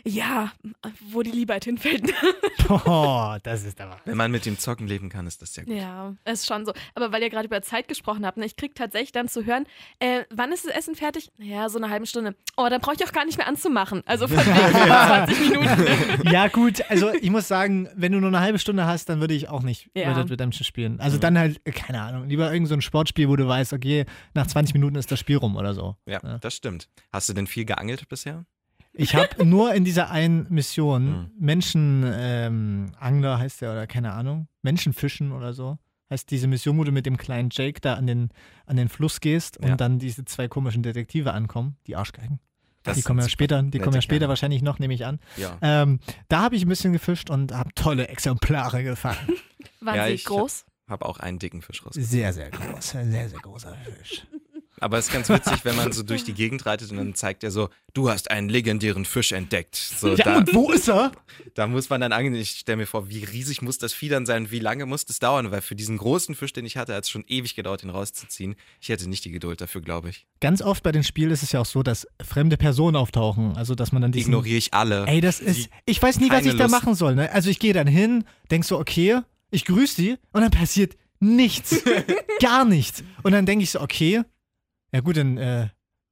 ja, wo die Liebe halt hinfällt. oh, das ist aber. Wenn man mit dem Zocken leben kann, ist das ja gut. ja, ist schon so. Aber weil ihr gerade über Zeit gesprochen habt, ne, ich krieg tatsächlich dann zu hören, äh, wann ist das Essen fertig? Naja, so eine halbe Stunde. Oh, dann brauche ich auch gar nicht mehr anzumachen. Also von wegen 20 Minuten. Ja, gut, also ich muss sagen, wenn du nur eine halbe Stunde hast, dann würde ich auch nicht Ja. Red Dead Redemption spielen. Also Mhm. dann halt, äh, keine Ahnung, lieber irgend so ein Sportspiel, wo du weißt, okay, nach 20 Minuten ist das Spiel rum oder so. Ja, Ja. das stimmt. Hast du denn viel geangelt bisher? Ich habe nur in dieser einen Mission Hm. Menschenangler ähm, Angler heißt der oder keine Ahnung, Menschenfischen oder so. Heißt diese Mission, wo du mit dem kleinen Jake da an den, an den Fluss gehst und Ja. dann diese zwei komischen Detektive ankommen, die Arschgeigen. Das die kommen ja später, die kommen ja später Kerle. wahrscheinlich noch, nehme ich an. Ja. Ähm, da habe ich ein bisschen gefischt und habe tolle Exemplare gefangen. Waren Ja, sie ich- groß? Habe auch einen dicken Fisch raus. Sehr, sehr groß, sehr, sehr großer Fisch. Aber es ist ganz witzig, wenn man so durch die Gegend reitet und dann zeigt er so, du hast einen legendären Fisch entdeckt. So, Ja, da, und wo ist er? da muss man dann angehen. Ich stelle mir vor, wie riesig muss das Vieh dann sein wie lange muss das dauern? Weil für diesen großen Fisch, den ich hatte, hat es schon ewig gedauert, ihn rauszuziehen. Ich hätte nicht die Geduld dafür, glaube ich. Ganz oft bei den Spielen ist es ja auch so, dass fremde Personen auftauchen. Also, dass man dann diesen. Ignoriere ich alle. Ey, das ist. Ich weiß nie, was ich da Lust. machen soll. Ne? Also, ich gehe dann hin, denk so, okay, ich grüße die und dann passiert nichts. Gar nichts. Und dann denke ich so, okay, ja gut, dann äh,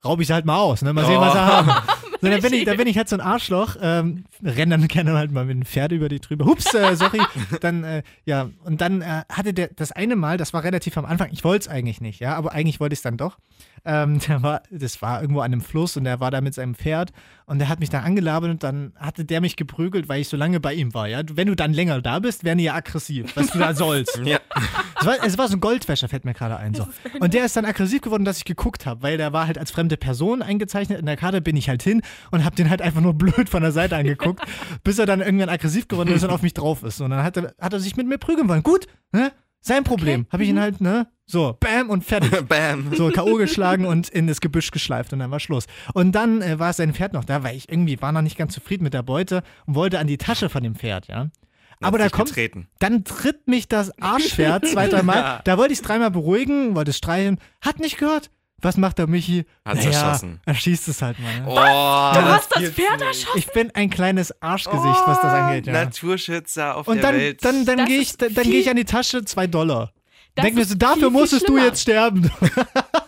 raube ich sie halt mal aus. Ne? Mal sehen, was sie Oh. haben. So, dann, bin ich, dann bin ich halt so ein Arschloch, ähm, renn dann gerne halt mal mit dem Pferd über die drüber. Hups, äh, sorry. Dann, äh, ja, und dann äh, hatte der das eine Mal, das war relativ am Anfang, ich wollte es eigentlich nicht, ja, aber eigentlich wollte ich es dann doch. Ähm, der war, das war irgendwo an einem Fluss und der war da mit seinem Pferd und der hat mich dann angelabert und dann hatte der mich geprügelt, weil ich so lange bei ihm war, ja. Wenn du dann länger da bist, werden die ja aggressiv, was du da sollst. Ja. Es war, es war so ein Goldwäscher, fällt mir gerade ein. So. Und der ist dann aggressiv geworden, dass ich geguckt habe, weil der war halt als fremde Person eingezeichnet. In der Karte bin ich halt hin und habe den halt einfach nur blöd von der Seite angeguckt, bis er dann irgendwann aggressiv geworden ist und auf mich drauf ist. Und dann hat er, hat er sich mit mir prügeln wollen. Gut, ne? Sein Problem. Habe ich ihn halt, ne? So, bam und fertig. Bam. So, K.O. geschlagen und in das Gebüsch geschleift und dann war Schluss. Und dann äh, war sein Pferd noch da, weil ich irgendwie war noch nicht ganz zufrieden mit der Beute und wollte an die Tasche von dem Pferd, ja. Aber da kommt, Getreten. dann tritt mich das Arschpferd zwei, dreimal. Ja. Da wollte ich es dreimal beruhigen, wollte es streicheln, hat nicht gehört. Was macht der Michi? Hat's naja, erschossen. Er schießt es halt mal. Ne? Oh, Du hast das Pferd erschossen. Ich bin ein kleines Arschgesicht, was das angeht, ja. Naturschützer auf Und der dann, Welt. dann, dann Das gehe ich, dann, dann viel- gehe ich an die Tasche, zwei Dollar. Das Denk mir so, dafür viel, viel musstest du schlimmer. jetzt sterben.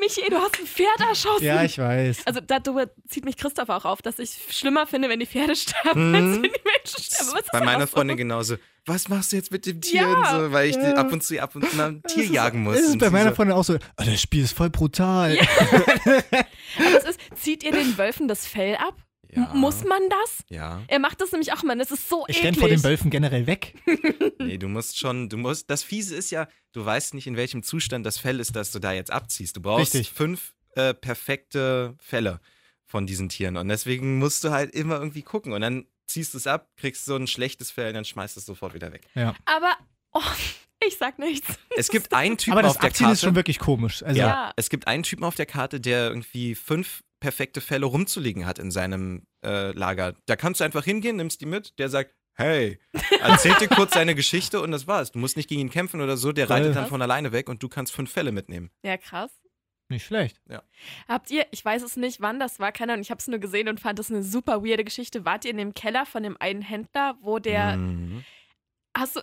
Michi, du hast ein Pferd erschossen. ja, ich weiß. Also darüber zieht mich Christoph auch auf, dass ich schlimmer finde, wenn die Pferde sterben, als wenn die Menschen sterben. Ist Bei ja meiner auch so. Freundin genauso. Was machst du jetzt mit dem Tier? Ja. Und so, weil ich Ja. ab und zu ab und zu nach einem Tier jagen muss. Das ist bei meiner so, Freundin auch so, oh, das Spiel ist voll brutal. Aber es ist, zieht ihr den Wölfen das Fell ab? Ja, Muss man das? Ja. Er macht das nämlich auch mal. Das ist so Ich eklig. renn vor den Wölfen generell weg. Nee, du musst schon, du musst, das Fiese ist ja, du weißt nicht, in welchem Zustand das Fell ist, das du da jetzt abziehst. Du brauchst Richtig. fünf äh, perfekte Fälle von diesen Tieren. Und deswegen musst du halt immer irgendwie gucken. Und dann ziehst du es ab, kriegst so ein schlechtes Fell und dann schmeißt du es sofort wieder weg. Aber oh, ich sag nichts. Es gibt einen Typen Aber das auf der Abziehen Karte. ist schon wirklich komisch. Also, ja, Ja. es gibt einen Typen auf der Karte, der irgendwie fünf perfekte Fälle rumzuliegen hat in seinem äh, Lager. Da kannst du einfach hingehen, nimmst die mit, der sagt, hey, erzählt dir kurz seine Geschichte und das war's. Du musst nicht gegen ihn kämpfen oder so, der Geil. reitet dann von alleine weg und du kannst fünf Fälle mitnehmen. Ja, krass. nicht schlecht. Habt ihr, ich weiß es nicht, wann das war, keine Ahnung, ich habe es nur gesehen und fand das eine super weirde Geschichte. Wart ihr in dem Keller von dem einen Händler, wo der, Mhm. hast du,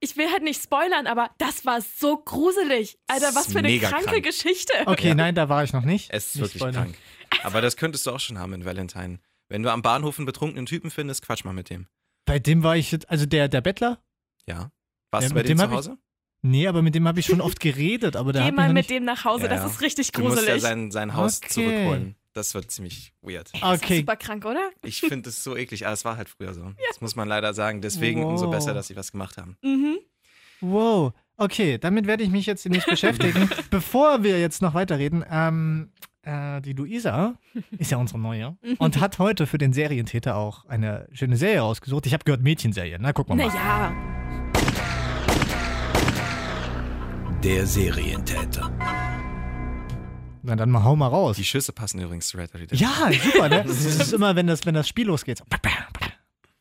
ich will halt nicht spoilern, aber das war so gruselig. Alter, was für eine Mega kranke krank. Geschichte. Okay, Ja. nein, da war ich noch nicht. Es ist Nicht wirklich spoilern. krank. Aber das könntest du auch schon haben in Valentine. Wenn du am Bahnhof einen betrunkenen Typen findest, quatsch mal mit dem. Bei dem war ich, also der, der Bettler? Ja. Warst Ja, du bei mit dem dem zu Hause? Nee, aber mit dem habe ich schon oft geredet, aber Geh mal mit nicht... dem nach Hause, Ja, das ist richtig Du musst ja gruselig. sein, sein Haus Okay. zurückholen. Das wird ziemlich weird. Das ist Okay, super krank, oder? Ich finde es so eklig, aber es war halt früher so. Das muss man leider sagen. Deswegen umso Wow. besser, dass sie was gemacht haben. Mhm. wow. Okay, damit werde ich mich jetzt demnächst beschäftigen. Bevor wir jetzt noch weiterreden, ähm, äh, die Luisa ist ja unsere Neue und hat heute für den Serientäter auch eine schöne Serie rausgesucht. Ich habe gehört Mädchenserie. Na, wir mal. Naja, Der Serientäter. Na, dann mal hau mal raus. Die Schüsse passen übrigens zu Red Dead Redemption. Ja, super, ne? Das ist immer, wenn das, wenn das Spiel losgeht. So.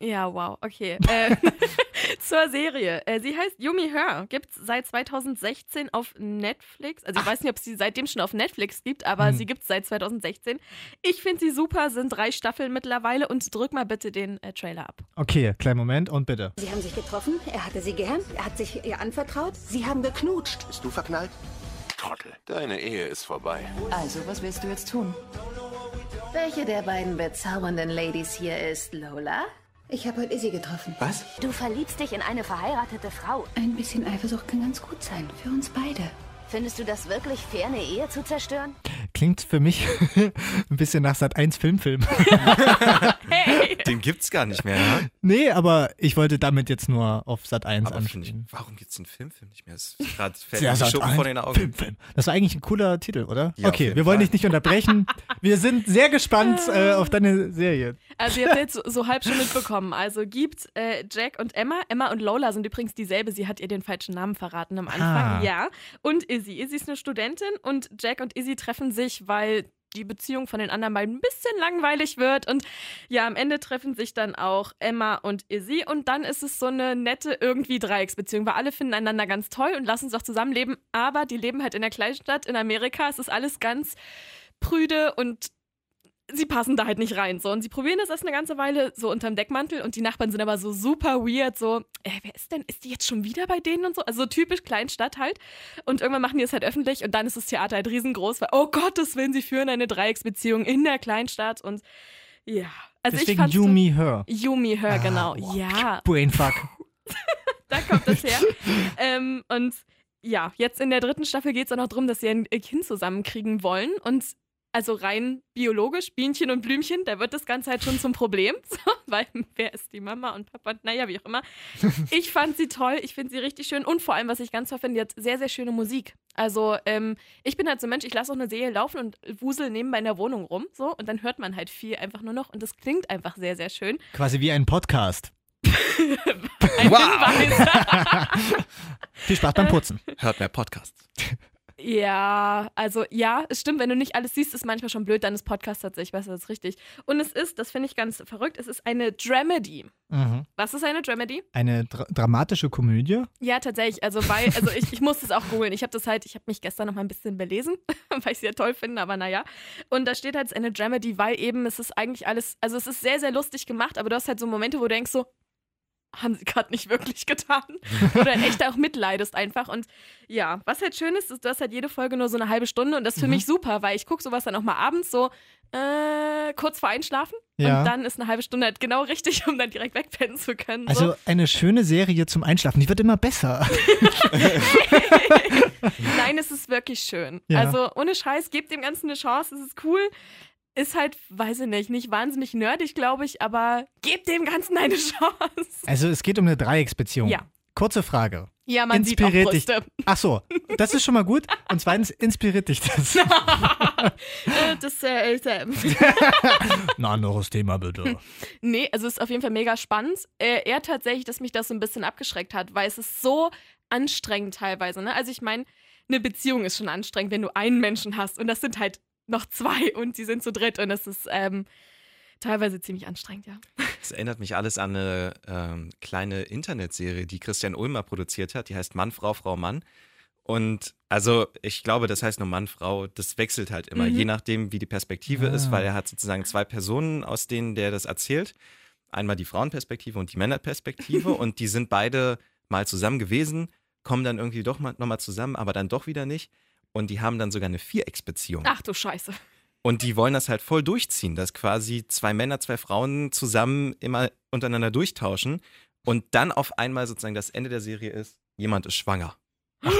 ja, wow, okay. Äh, zur Serie. Äh, sie heißt Yumi Her, gibt es seit 2016 auf Netflix. Also ich weiß nicht, ob es sie seitdem schon auf Netflix gibt, aber Hm. sie gibt es seit 2016. Ich finde sie super, sind drei Staffeln mittlerweile und drück mal bitte den äh, Trailer ab. Okay, kleinen Moment und bitte. Sie haben sich getroffen, er hatte sie gern, er hat sich ihr anvertraut, sie haben geknutscht. Bist du verknallt? Trottel. Deine Ehe ist vorbei. Also, was willst du jetzt tun? Welche der beiden bezaubernden Ladies hier ist Lola? Ich habe heute Izzy getroffen. Was? Du verliebst dich in eine verheiratete Frau. Ein bisschen Eifersucht kann ganz gut sein, für uns beide. Findest du das wirklich fair, eine Ehe zu zerstören? Klingt für mich ein bisschen nach Sat 1 Filmfilm. Hey! Den gibt's gar nicht mehr, ne? nee, aber ich wollte damit jetzt nur auf Sat 1 Aber ich, anspielen. warum gibt's den Filmfilm nicht mehr? Es ist gerade fällt Ja, mir die Sat. Schuppen 1 vor den Augen. Filmfilm. Das war eigentlich ein cooler Titel, oder? Ja, okay, wir wollen dich nicht unterbrechen. wir sind sehr gespannt äh, auf deine Serie. Also ihr habt jetzt so, so halb schon mitbekommen. Also gibt äh, Jack und Emma. Emma und Lola sind übrigens dieselbe. Sie hat ihr den falschen Namen verraten am Anfang. Ah. Ja. Und Izzy. Izzy ist eine Studentin und Jack und Izzy treffen sich, weil die Beziehung von den anderen beiden ein bisschen langweilig wird. Und ja, am Ende treffen sich dann auch Emma und Izzy. Und dann ist es so eine nette irgendwie Dreiecksbeziehung, weil alle finden einander ganz toll und lassen sich auch zusammenleben. Aber die leben halt in der Kleinstadt in Amerika. Es ist alles ganz prüde und sie passen da halt nicht rein. So. Und sie probieren das erst eine ganze Weile so unterm Deckmantel und die Nachbarn sind aber so super weird, so, äh, wer ist denn, ist die jetzt schon wieder bei denen und so? Also so typisch Kleinstadt halt. Und irgendwann machen die es halt öffentlich und dann ist das Theater halt riesengroß, weil, oh Gottes Willen, sie führen eine Dreiecksbeziehung in der Kleinstadt und ja. Also ich Deswegen fand's Yumi Her. Yumi Her, genau. Ah, wow. Ja, Brainfuck. da kommt das her. ähm, und ja, jetzt in der dritten Staffel geht es auch noch darum, dass sie ein Kind zusammenkriegen wollen. Und also rein biologisch, Bienchen und Blümchen, da wird das Ganze halt schon zum Problem. So, weil wer ist die Mama und Papa? Und naja, wie auch immer. Ich fand sie toll, ich finde sie richtig schön. Und vor allem, was ich ganz toll finde, die hat sehr, sehr schöne Musik. Also, ähm, ich bin halt so ein Mensch, ich lasse auch eine Serie laufen und wusel nebenbei in der Wohnung rum. So, und dann hört man halt viel einfach nur noch. Und das klingt einfach sehr, sehr schön. Quasi wie ein Podcast. Ein Hinweis. Viel Spaß beim Putzen. Hört mehr Podcasts. Ja, also ja, es stimmt, wenn du nicht alles siehst, ist manchmal schon blöd, dann ist Podcast tatsächlich besser, das ist richtig. Und es ist, das finde ich ganz verrückt, es ist eine Dramedy. Mhm. Was ist eine Dramedy? Eine dra dramatische Komödie. Ja, tatsächlich, also weil, also ich, ich musste es auch googeln. Ich habe das halt, ich habe mich gestern noch mal ein bisschen belesen, weil ich es ja toll finde, aber naja. Und da steht halt es ist eine Dramedy, weil eben es ist eigentlich alles, also es ist sehr, sehr lustig gemacht, aber du hast halt so Momente, wo du denkst so, haben sie gerade nicht wirklich getan. Oder echt auch mitleidest einfach. Und ja, was halt schön ist, ist, du hast halt jede Folge nur so eine halbe Stunde und das ist für Mhm. mich super, weil ich gucke sowas dann auch mal abends so äh, kurz vor Einschlafen. Ja. Und dann ist eine halbe Stunde halt genau richtig, um dann direkt wegpennen zu können. Also so. eine schöne Serie zum Einschlafen. Die wird immer besser. Nein, es ist wirklich schön. Ja. Also ohne Scheiß, gebt dem Ganzen eine Chance, es ist cool. Ist halt, weiß ich nicht, nicht wahnsinnig nerdig, glaube ich, aber gebt dem Ganzen eine Chance. Also es geht um eine Dreiecksbeziehung. Ja. Kurze Frage. Ja, man sieht auch Inspiriert dich. Brüste. Ach so, das ist schon mal gut. Und zweitens, inspiriert dich das? Äh, das äh, ist, äh, Ein anderes Thema bitte. Nee, also es ist auf jeden Fall mega spannend. Äh, eher tatsächlich, dass mich das so ein bisschen abgeschreckt hat, weil es ist so anstrengend teilweise. Ne? Also ich meine, eine Beziehung ist schon anstrengend, wenn du einen Menschen hast und das sind halt noch zwei und sie sind zu dritt und das ist ähm, teilweise ziemlich anstrengend, ja. Das erinnert mich alles an eine ähm, kleine Internetserie, die Christian Ulmer produziert hat. Die heißt Mann, Frau, Frau, Mann. Und also ich glaube, das heißt nur Mann, Frau. Das wechselt halt immer, Mhm. je nachdem, wie die Perspektive ist, Ah. weil er hat sozusagen zwei Personen, aus denen der das erzählt. Einmal die Frauenperspektive und die Männerperspektive. und die sind beide mal zusammen gewesen, kommen dann irgendwie doch mal, nochmal zusammen, aber dann doch wieder nicht. Und die haben dann sogar eine Vierecksbeziehung. Ach du Scheiße. Und die wollen das halt voll durchziehen, dass quasi zwei Männer, zwei Frauen zusammen immer untereinander durchtauschen und dann auf einmal sozusagen das Ende der Serie ist, jemand ist schwanger. Von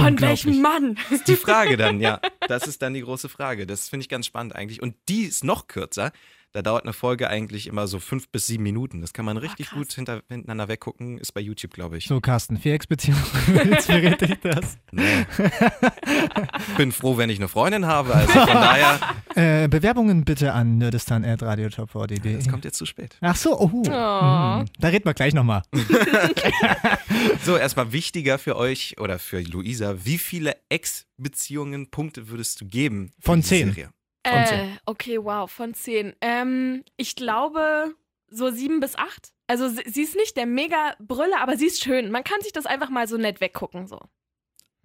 Unglaublich. welchem Mann? Das ist die Frage dann, ja. Das ist dann die große Frage. Das finde ich ganz spannend eigentlich. Und die ist noch kürzer. Da dauert eine Folge eigentlich immer so fünf bis sieben Minuten. Das kann man richtig krass. gut hinter, hintereinander weggucken. Ist bei YouTube, glaube ich. So, Carsten, Vierecksbeziehung. Inspiriert dich das? Nee. Bin froh, wenn ich eine Freundin habe. Also von daher, Äh, Bewerbungen bitte an nerdistan.radiotop4.de. das kommt jetzt zu spät. Ach so, oh. Mhm. Da reden wir gleich nochmal. So, erstmal wichtiger für euch oder für Luisa, wie viele Ex-Beziehungen Punkte würdest du geben? Von zehn. Serie? Äh, okay, wow, von zehn. Ähm, ich glaube so sieben bis acht. Also sie, sie ist nicht der mega Brüller, aber sie ist schön. Man kann sich das einfach mal so nett weggucken. So.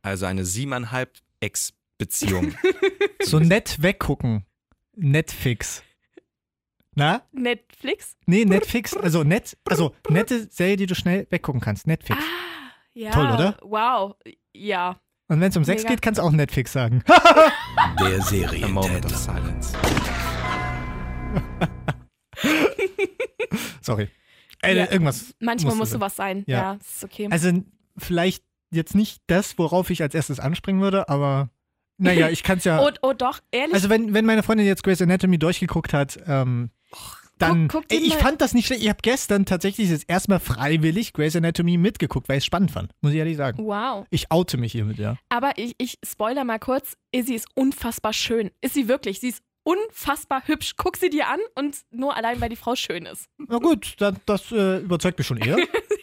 Also eine siebeneinhalb Ex-Beziehung. So nett weggucken. Netflix. Na? Netflix? Nee, Netflix. Also nett, also nette Serie, die du schnell weggucken kannst. Netflix. Ah, ja. Toll, oder? Wow, ja. Und wenn es um Sex Mega. geht, kannst du auch Netflix sagen. Der A moment of Serientäter. silence. Sorry. Äh, Ja, irgendwas. Manchmal muss sowas sein. Ja. Ja, ist okay. Also vielleicht jetzt nicht das, worauf ich als erstes anspringen würde, aber naja, ich kann es ja. oh, oh, doch, ehrlich. Also wenn, wenn meine Freundin jetzt Grey's Anatomy durchgeguckt hat, ähm, dann. guck die ey, ich fand das nicht schlecht. Ich habe gestern tatsächlich jetzt erstmal freiwillig Grey's Anatomy mitgeguckt, weil ich es spannend fand. Muss ich ehrlich sagen. wow. Ich oute mich hiermit, ja. Aber ich, ich spoiler mal kurz. Izzy ist unfassbar schön. Ist sie wirklich? Sie ist unfassbar hübsch. Guck sie dir an und nur allein, weil die Frau schön ist. Na gut, das, das äh, überzeugt mich schon eher.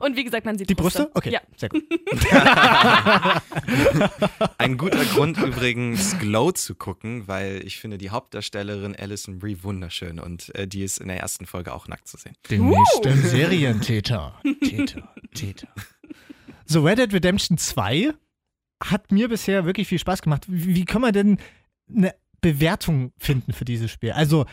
Und wie gesagt, man sieht Die Brüste? Okay, Ja. sehr gut. Ein guter Grund übrigens, Glow zu gucken, weil ich finde die Hauptdarstellerin Alison Brie wunderschön und äh, die ist in der ersten Folge auch nackt zu sehen. Demnächst im Serientäter. Täter, Täter. So, Red Dead Redemption 2 hat mir bisher wirklich viel Spaß gemacht. Wie, wie kann man denn eine Bewertung finden für dieses Spiel? Also,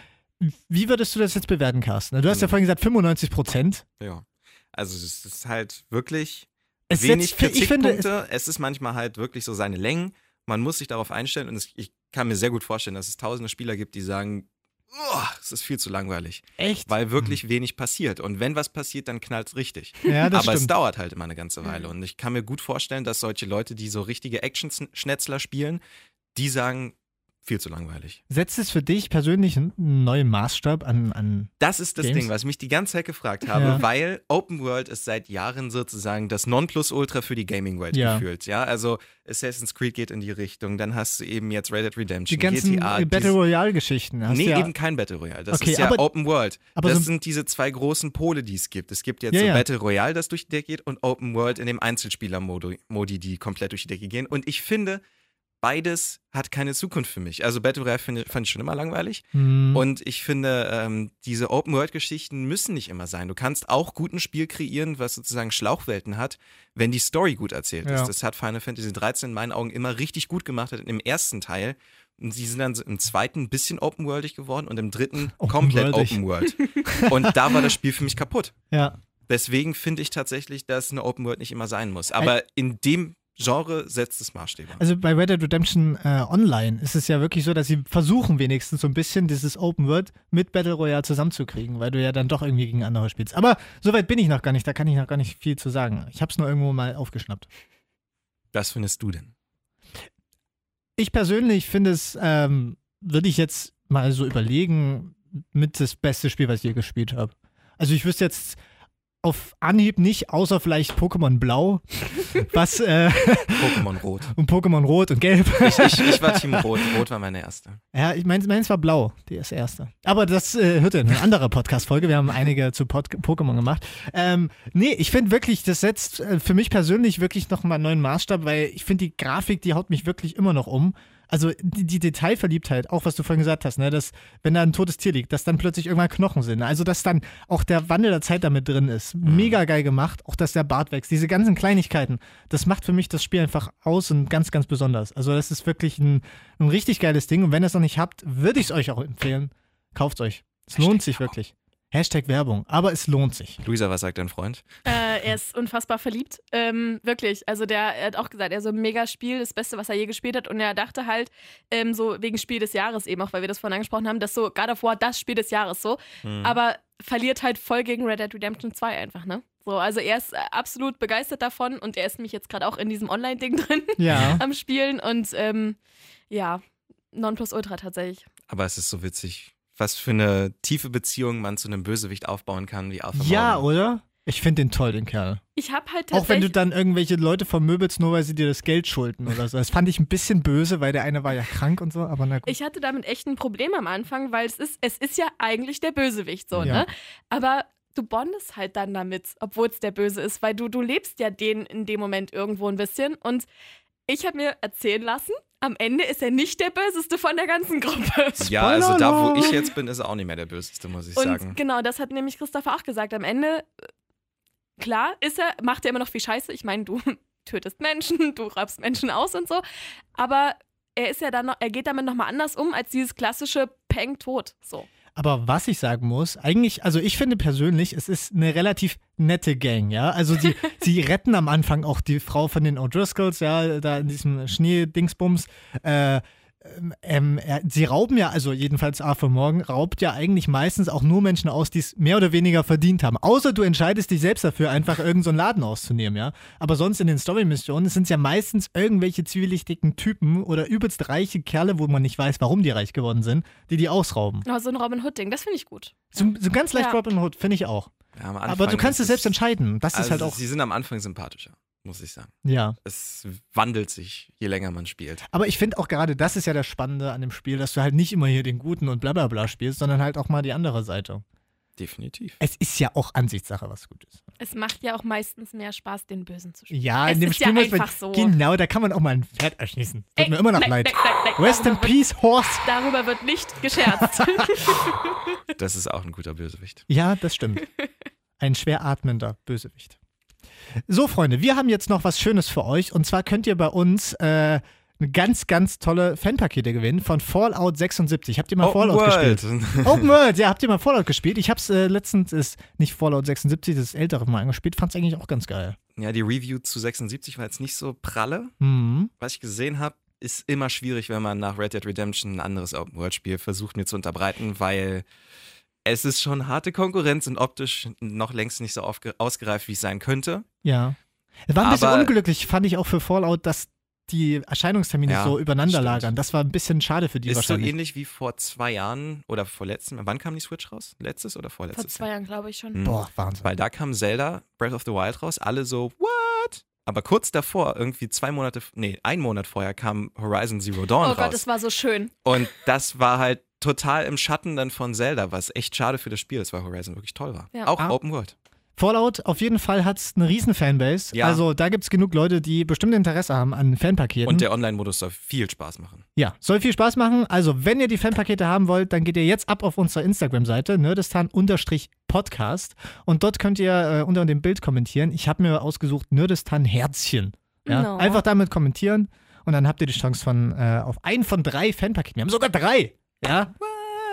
wie würdest du das jetzt bewerten, Carsten? Du hast ja Mhm. vorhin gesagt 95 Prozent. Ja. Also es ist halt wirklich Es wenig setzt- finde, es, Kritikpunkte. es ist manchmal halt wirklich so seine Längen. Man muss sich darauf einstellen und es, ich kann mir sehr gut vorstellen, dass es tausende Spieler gibt, die sagen, "Oh, es ist viel zu langweilig, echt. weil wirklich wenig passiert. Und wenn was passiert, dann knallt es richtig. Ja, das Aber es stimmt. dauert halt immer eine ganze Weile. Und ich kann mir gut vorstellen, dass solche Leute, die so richtige Action-Schnetzler spielen, die sagen, viel zu langweilig. Setzt es für dich persönlich einen neuen Maßstab an, an Das ist das Games? Ding, was ich mich die ganze Zeit gefragt habe, Ja. weil Open World ist seit Jahren sozusagen das Nonplusultra für die Gaming-Welt Ja. gefühlt. Ja, also Assassin's Creed geht in die Richtung, dann hast du eben jetzt Red Dead Redemption, die ganzen GTA. Battle dies- Royale-Geschichten? hast Nee, ja, eben kein Battle Royale. Das Okay, ist ja aber- Open World. aber das so- sind diese zwei großen Pole, die es gibt. Es gibt jetzt Ja, so. Battle Royale, das durch die Decke geht, und Open World in dem Einzelspieler-Modi, Modi, die komplett durch die Decke gehen. Und ich finde, beides hat keine Zukunft für mich. Also Battle Royale finde- fand ich schon immer langweilig. Hm, Und ich finde, ähm, diese Open-World-Geschichten müssen nicht immer sein. Du kannst auch gut ein Spiel kreieren, was sozusagen Schlauchwelten hat, wenn die Story gut erzählt Ja. ist. Das hat Final Fantasy 13 in meinen Augen immer richtig gut gemacht im ersten Teil. Und sie sind dann im zweiten ein bisschen open-worldig geworden und im dritten komplett Open-worldig. open-world. und da war das Spiel für mich kaputt. ja. Deswegen finde ich tatsächlich, dass eine Open-World nicht immer sein muss. Aber in dem Genre setzt es Maßstäbe. Also bei Red Dead Redemption äh, Online ist es ja wirklich so, dass sie versuchen wenigstens so ein bisschen dieses Open World mit Battle Royale zusammenzukriegen, weil du ja dann doch irgendwie gegen andere spielst. Aber soweit bin ich noch gar nicht, da kann ich noch gar nicht viel zu sagen. Ich habe es nur irgendwo mal aufgeschnappt. Was findest du denn? Ich persönlich finde es, ähm, würde ich jetzt mal so überlegen, mit das beste Spiel, was ich je gespielt habe. Also ich wüsste jetzt auf Anhieb nicht, außer vielleicht Pokémon Blau, was äh, Pokémon Rot. und Pokémon Rot und Gelb. Ich, ich, ich war Team Rot. Rot war meine erste. Ja, ich meins, meins war blau, die ist erste. Aber das äh, hört ihr in einer anderen Podcast-Folge. Wir haben einige zu Pod Pokémon gemacht. Ähm, nee, ich finde wirklich, das setzt äh, für mich persönlich wirklich nochmal einen neuen Maßstab, weil ich finde, die Grafik, die haut mich wirklich immer noch um. Also die, die Detailverliebtheit, auch was du vorhin gesagt hast, ne, dass, wenn da ein totes Tier liegt, dass dann plötzlich irgendwann Knochen sind. Also, dass dann auch der Wandel der Zeit damit drin ist. Mega geil gemacht. Auch, dass der Bart wächst. Diese ganzen Kleinigkeiten, das macht für mich das Spiel einfach aus und ganz, ganz besonders. Also, das ist wirklich ein, ein richtig geiles Ding. Und wenn ihr es noch nicht habt, würde ich es euch auch empfehlen. Kauft euch. Es lohnt sich wirklich. Hashtag Werbung. Aber es lohnt sich. Luisa, was sagt dein Freund? Äh, er ist unfassbar verliebt. Ähm, wirklich. Also der er hat auch gesagt, er so ein mega Spiel, das Beste, was er je gespielt hat. Und er dachte halt, ähm, so wegen Spiel des Jahres eben, auch weil wir das vorhin angesprochen haben, dass so God of War das Spiel des Jahres so. Hm. Aber verliert halt voll gegen Red Dead Redemption 2 einfach, ne? So, also er ist äh, absolut begeistert davon und er ist nämlich jetzt gerade auch in diesem Online-Ding drin Ja. am Spielen und ähm, ja, Nonplusultra tatsächlich. Aber es ist so witzig, was für eine tiefe Beziehung man zu einem Bösewicht aufbauen kann, wie Arthur Ja, Morgan. oder? Ich finde den toll, den Kerl. Ich habe halt Auch wenn du dann irgendwelche Leute vermöbelst, nur weil sie dir das Geld schulden oder so. Das fand ich ein bisschen böse, weil der eine war ja krank und so, aber na gut. Ich hatte damit echt ein Problem am Anfang, weil es ist, es ist ja eigentlich der Bösewicht so, Ja. ne? Aber du bondest halt dann damit, obwohl es der Böse ist, weil du, du lebst ja den in dem Moment irgendwo ein bisschen. Und ich habe mir erzählen lassen, am Ende ist er nicht der Böseste von der ganzen Gruppe. Ja, also da, wo ich jetzt bin, ist er auch nicht mehr der Böseste, muss ich Und sagen. genau, das hat nämlich Christopher auch gesagt. Am Ende, äh, klar, ist er, macht er immer noch viel Scheiße. Ich meine, du tötest Menschen, du raubst Menschen aus und so. Aber er ist ja dann noch, er geht damit nochmal anders um als dieses klassische Peng tot. So. Aber was ich sagen muss, eigentlich, also ich finde persönlich, es ist eine relativ nette Gang, ja. Also sie, sie retten am Anfang auch die Frau von den O'Driscolls, ja, da in diesem Schneedingsbums. Äh, ähm, er, sie rauben ja, also jedenfalls Arthur Morgan, raubt ja eigentlich meistens auch nur Menschen aus, die es mehr oder weniger verdient haben. Außer du entscheidest dich selbst dafür, einfach irgendeinen so einen Laden auszunehmen, ja. Aber sonst in den Story-Missionen sind es ja meistens irgendwelche zwielichtigen Typen oder übelst reiche Kerle, wo man nicht weiß, warum die reich geworden sind, die die ausrauben. Oh, so ein Robin Hood-Ding, das finde ich gut. So, so ganz leicht Ja. Robin Hood, finde ich auch. Ja, Aber du kannst ist es selbst entscheiden. Das ist also halt auch. Sie sind am Anfang sympathischer, muss ich sagen. Ja. Es wandelt sich, je länger man spielt. Aber ich finde auch gerade, das ist ja das Spannende an dem Spiel, dass du halt nicht immer hier den Guten und bla bla bla spielst, sondern halt auch mal die andere Seite. Definitiv. Es ist ja auch Ansichtssache, was gut ist. Es macht ja auch meistens mehr Spaß, den Bösen zu spielen. Ja, Es in dem ist Spiel ja muss man. so. Genau, da kann man auch mal ein Pferd erschießen. Tut Ey, mir immer noch leid. nein, nein, nein, Rest in peace, Horse. Wird, darüber wird nicht gescherzt. Das ist auch ein guter Bösewicht. Ja, das stimmt. Ein schwer atmender Bösewicht. So, Freunde, wir haben jetzt noch was Schönes für euch. Und zwar könnt ihr bei uns äh, eine ganz, ganz tolle Fanpakete gewinnen von Fallout 76. Habt ihr mal Open Fallout World. gespielt? Open World, ja, habt ihr mal Fallout gespielt? Ich hab's äh, letztens, ist nicht Fallout 76, das ältere Mal angespielt, fand's eigentlich auch ganz geil. Ja, die Review zu 76 war jetzt nicht so pralle. Mhm. Was ich gesehen habe, ist immer schwierig, wenn man nach Red Dead Redemption ein anderes Open-World-Spiel versucht mir zu unterbreiten, weil es ist schon harte Konkurrenz und optisch noch längst nicht so ausgereift, wie es sein könnte. Ja. Es war ein bisschen Aber- unglücklich, fand ich auch für Fallout, dass die Erscheinungstermine Ja, so übereinander stimmt. lagern. Das war ein bisschen schade für die Ist so wahrscheinlich. ähnlich wie vor zwei Jahren oder vorletztem. Wann kam die Switch raus? Letztes oder Vor vorletztes? zwei Jahren, glaube ich schon. Hm. Boah, Wahnsinn. Weil da kam Zelda Breath of the Wild raus, alle so, what? Aber kurz davor, irgendwie zwei Monate, nee, ein Monat vorher kam Horizon Zero Dawn Oh raus. Gott, das war so schön. Und das war halt total im Schatten dann von Zelda, was echt schade für das Spiel ist, weil Horizon wirklich toll war. Ja. Auch Ah. Open World. Fallout, auf jeden Fall hat es eine riesen Fanbase. Ja. Also da gibt es genug Leute, die bestimmt Interesse haben an Fanpaketen. Und der Online-Modus soll viel Spaß machen. ja, soll viel Spaß machen. Also, wenn ihr die Fanpakete haben wollt, dann geht ihr jetzt ab auf unsere Instagram-Seite, nerdistan-podcast. Und dort könnt ihr äh, unter dem Bild kommentieren. Ich habe mir ausgesucht Nerdistan-Herzchen. Ja? No. Einfach damit kommentieren und dann habt ihr die Chance von, äh, auf einen von drei Fanpaketen. Wir haben sogar drei. Ja.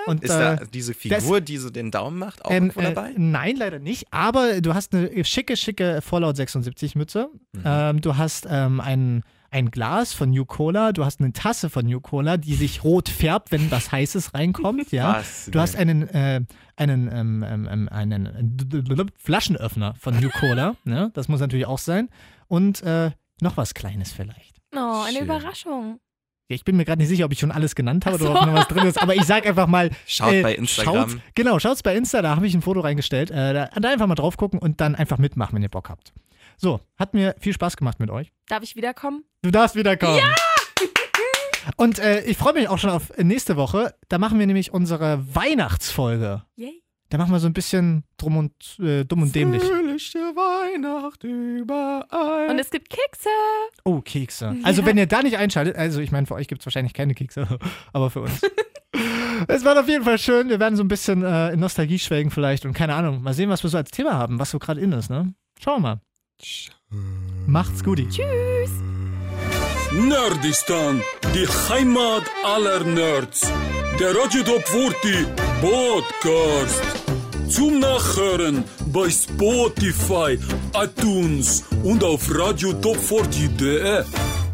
Und, Ist äh, da diese Figur, die so den Daumen macht, auch ähm, irgendwo äh, dabei? nein, leider nicht. Aber du hast eine schicke, schicke Fallout 76 Mütze. Mhm. Ähm, du hast ähm, ein, ein Glas von New Cola. Du hast eine Tasse von New Cola, die sich rot färbt, wenn was Heißes reinkommt. Ja. Was Du hast einen, äh, einen, ähm, ähm, ähm, einen äh, Flaschenöffner von New Cola. ne? Das muss natürlich auch sein. Und äh, noch was Kleines vielleicht. Oh, eine Schön. Überraschung. Ja, Ich bin mir gerade nicht sicher, ob ich schon alles genannt habe so. oder ob noch was drin ist, aber ich sag einfach mal. Schaut äh, bei Instagram. Schaut, genau, schaut's bei Insta, da habe ich ein Foto reingestellt. Äh, da, da einfach mal drauf gucken und dann einfach mitmachen, wenn ihr Bock habt. So, hat mir viel Spaß gemacht mit euch. Darf ich wiederkommen? Du darfst wiederkommen. Ja! Und äh, ich freue mich auch schon auf nächste Woche. Da machen wir nämlich unsere Weihnachtsfolge. Yay. Da machen wir so ein bisschen drum und äh, dumm und dämlich. Fröhliche Weihnacht überall. Und es gibt Kekse. Oh, Kekse. Also, wenn ihr da nicht einschaltet, also ich meine, für euch gibt es wahrscheinlich keine Kekse, aber für uns. es war auf jeden Fall schön. Wir werden so ein bisschen äh, in Nostalgie schwelgen vielleicht und keine Ahnung. Mal sehen, was wir so als Thema haben, was so gerade in ist, ne? Schauen wir mal. Macht's gut. Tschüss. Nerdistan, die Heimat aller Nerds. Der Radio Top 40 Podcast. Zum Nachhören bei Spotify, iTunes und auf radiotop40.de.